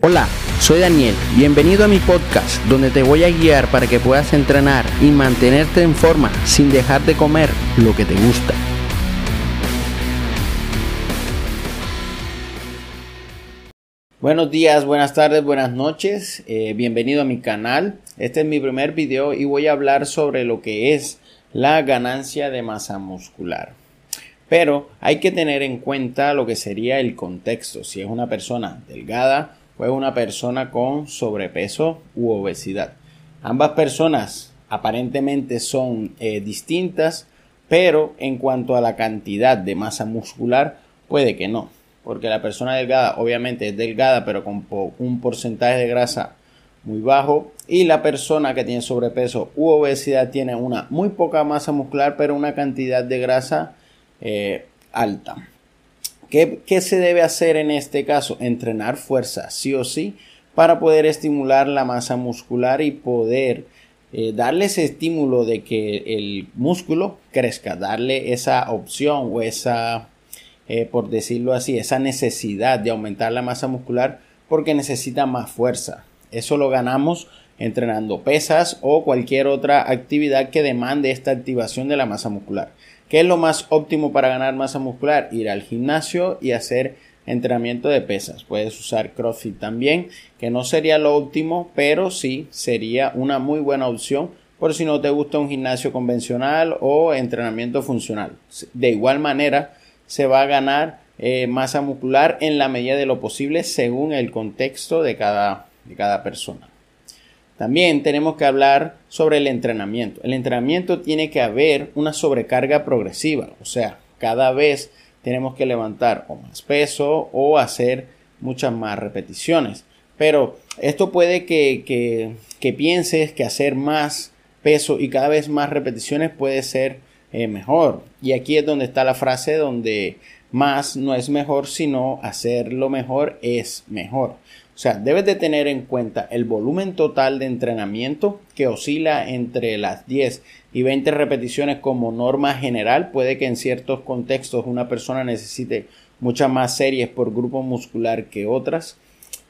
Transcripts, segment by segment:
Hola, soy Daniel, bienvenido a mi podcast donde te voy a guiar para que puedas entrenar y mantenerte en forma sin dejar de comer lo que te gusta. Buenos días, buenas tardes, buenas noches, eh, bienvenido a mi canal. Este es mi primer video y voy a hablar sobre lo que es la ganancia de masa muscular. Pero hay que tener en cuenta lo que sería el contexto, si es una persona delgada fue una persona con sobrepeso u obesidad. Ambas personas aparentemente son eh, distintas, pero en cuanto a la cantidad de masa muscular, puede que no, porque la persona delgada obviamente es delgada, pero con un porcentaje de grasa muy bajo, y la persona que tiene sobrepeso u obesidad tiene una muy poca masa muscular, pero una cantidad de grasa eh, alta. ¿Qué, se debe hacer en este caso? Entrenar fuerza, sí o sí, para poder estimular la masa muscular y poder eh, darle ese estímulo de que el músculo crezca, darle esa opción o esa, eh, por decirlo así, esa necesidad de aumentar la masa muscular porque necesita más fuerza. Eso lo ganamos entrenando pesas o cualquier otra actividad que demande esta activación de la masa muscular. ¿Qué es lo más óptimo para ganar masa muscular? Ir al gimnasio y hacer entrenamiento de pesas. Puedes usar CrossFit también, que no sería lo óptimo, pero sí sería una muy buena opción por si no te gusta un gimnasio convencional o entrenamiento funcional. De igual manera, se va a ganar eh, masa muscular en la medida de lo posible según el contexto de cada, de cada persona. También tenemos que hablar sobre el entrenamiento. El entrenamiento tiene que haber una sobrecarga progresiva, o sea, cada vez tenemos que levantar o más peso o hacer muchas más repeticiones. Pero esto puede que, pienses que hacer más peso y cada vez más repeticiones puede ser eh, mejor. Y aquí es donde está la frase donde más no es mejor, sino hacerlo mejor es mejor. O sea, debes de tener en cuenta el volumen total de entrenamiento que oscila entre las 10 y 20 repeticiones como norma general. Puede que en ciertos contextos una persona necesite muchas más series por grupo muscular que otras.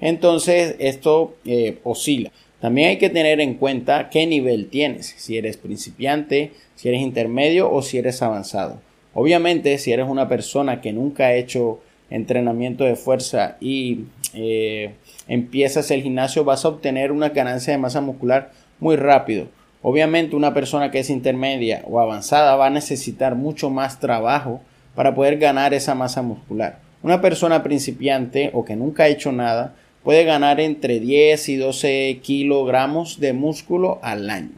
Entonces esto eh, oscila. También hay que tener en cuenta qué nivel tienes, si eres principiante, si eres intermedio o si eres avanzado. Obviamente, si eres una persona que nunca ha hecho entrenamiento de fuerza y eh, empiezas el gimnasio vas a obtener una ganancia de masa muscular muy rápido. Obviamente una persona que es intermedia o avanzada va a necesitar mucho más trabajo para poder ganar esa masa muscular. Una persona principiante o que nunca ha hecho nada puede ganar entre 10 y 12 kilogramos de músculo al año.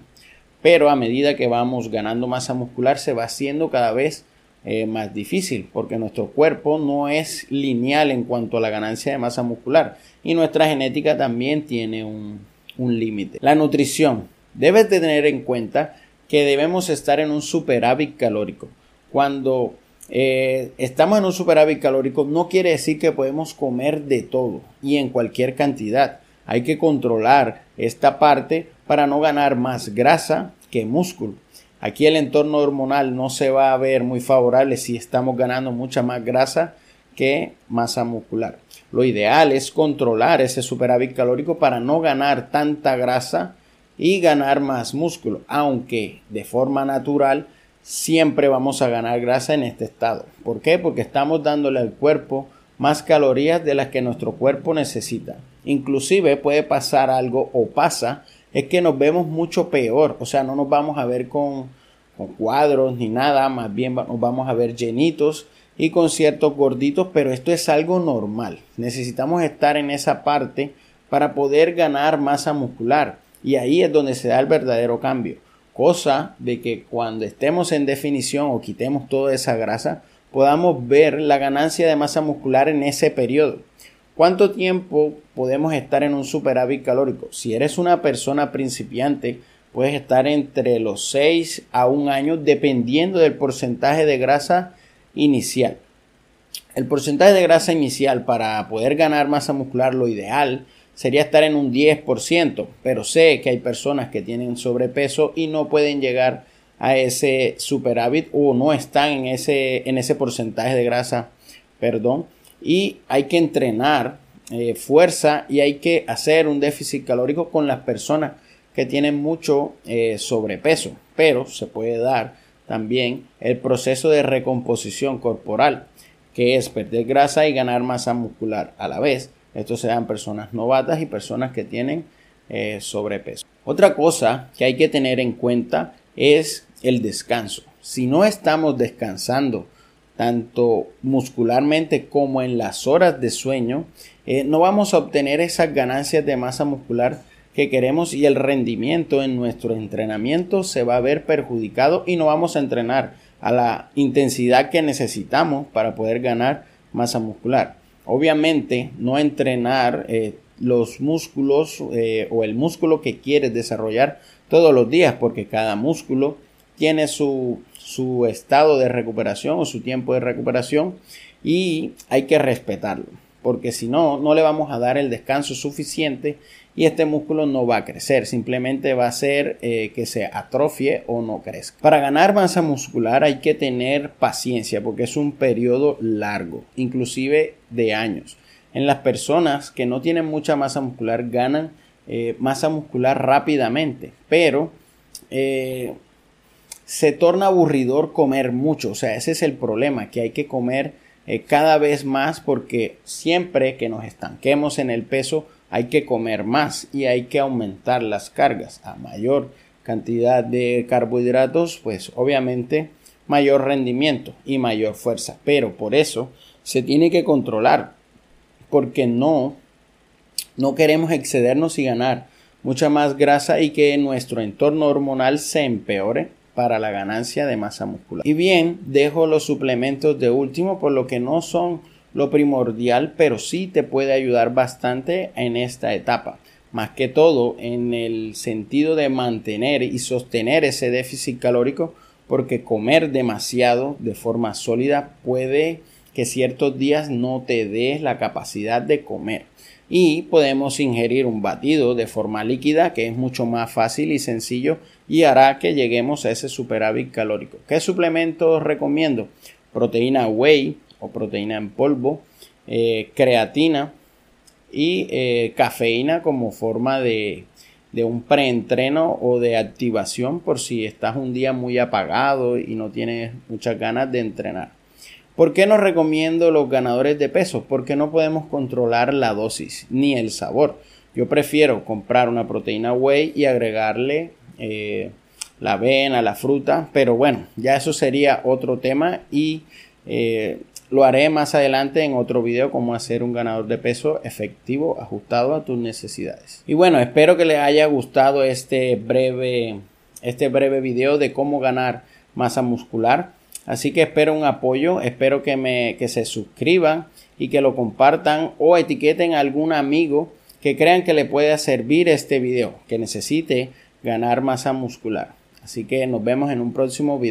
Pero a medida que vamos ganando masa muscular se va haciendo cada vez eh, más difícil porque nuestro cuerpo no es lineal en cuanto a la ganancia de masa muscular y nuestra genética también tiene un, límite. La nutrición. Debes de tener en cuenta que debemos estar en un superávit calórico. Cuando eh, estamos en un superávit calórico no quiere decir que podemos comer de todo y en cualquier cantidad. Hay que controlar esta parte para no ganar más grasa que músculo. Aquí el entorno hormonal no se va a ver muy favorable si estamos ganando mucha más grasa que masa muscular. Lo ideal es controlar ese superávit calórico para no ganar tanta grasa y ganar más músculo, aunque de forma natural siempre vamos a ganar grasa en este estado. ¿Por qué? Porque estamos dándole al cuerpo más calorías de las que nuestro cuerpo necesita. Inclusive puede pasar algo o pasa es que nos vemos mucho peor, o sea, no nos vamos a ver con, cuadros ni nada, más bien nos vamos a ver llenitos y con ciertos gorditos, pero esto es algo normal. Necesitamos estar en esa parte para poder ganar masa muscular y ahí es donde se da el verdadero cambio. Cosa de que cuando estemos en definición o quitemos toda esa grasa, podamos ver la ganancia de masa muscular en ese periodo. ¿Cuánto tiempo podemos estar en un superávit calórico? Si eres una persona principiante, puedes estar entre los 6 a 1 año dependiendo del porcentaje de grasa inicial. El porcentaje de grasa inicial para poder ganar masa muscular, lo ideal sería estar en un 10%, pero sé que hay personas que tienen sobrepeso y no pueden llegar a ese superávit o no están en ese, en ese porcentaje de grasa, perdón, y hay que entrenar eh, fuerza y hay que hacer un déficit calórico con las personas que tienen mucho eh, sobrepeso, pero se puede dar también el proceso de recomposición corporal, que es perder grasa y ganar masa muscular a la vez. Esto se dan personas novatas y personas que tienen eh, sobrepeso. Otra cosa que hay que tener en cuenta es el descanso. Si no estamos descansando tanto muscularmente como en las horas de sueño, eh, no vamos a obtener esas ganancias de masa muscular que queremos y el rendimiento en nuestro entrenamiento se va a ver perjudicado y no vamos a entrenar a la intensidad que necesitamos para poder ganar masa muscular. Obviamente no entrenar eh, los músculos eh, o el músculo que quieres desarrollar todos los días porque cada músculo tiene su, su estado de recuperación o su tiempo de recuperación y hay que respetarlo porque si no, no le vamos a dar el descanso suficiente y este músculo no va a crecer, simplemente va a ser eh, que se atrofie o no crezca. Para ganar masa muscular hay que tener paciencia porque es un periodo largo, inclusive de años. En las personas que no tienen mucha masa muscular ganan eh, masa muscular rápidamente, pero eh, se torna aburridor comer mucho, o sea, ese es el problema, que hay que comer cada vez más porque siempre que nos estanquemos en el peso hay que comer más y hay que aumentar las cargas. A mayor cantidad de carbohidratos, pues obviamente mayor rendimiento y mayor fuerza. Pero por eso se tiene que controlar, porque no, no queremos excedernos y ganar mucha más grasa y que nuestro entorno hormonal se empeore para la ganancia de masa muscular. Y bien, dejo los suplementos de último, por lo que no son lo primordial, pero sí te puede ayudar bastante en esta etapa. Más que todo en el sentido de mantener y sostener ese déficit calórico, porque comer demasiado de forma sólida puede que ciertos días no te dé la capacidad de comer. Y podemos ingerir un batido de forma líquida que es mucho más fácil y sencillo y hará que lleguemos a ese superávit calórico. ¿Qué suplementos recomiendo? Proteína whey, o proteína en polvo, eh, creatina y eh, cafeína como forma de, de un preentreno o de activación por si estás un día muy apagado y no tienes muchas ganas de entrenar. ¿Por qué no recomiendo los ganadores de peso? Porque no podemos controlar la dosis ni el sabor. Yo prefiero comprar una proteína whey y agregarle eh, la avena, la fruta, pero bueno, ya eso sería otro tema y lo haré más adelante en otro video cómo hacer un ganador de peso efectivo ajustado a tus necesidades. Y bueno, espero que les haya gustado este breve, este breve video de cómo ganar masa muscular. Así que espero un apoyo, espero que, me, que se suscriban y que lo compartan o etiqueten a algún amigo que crean que le pueda servir este video, que necesite ganar masa muscular. Así que nos vemos en un próximo video.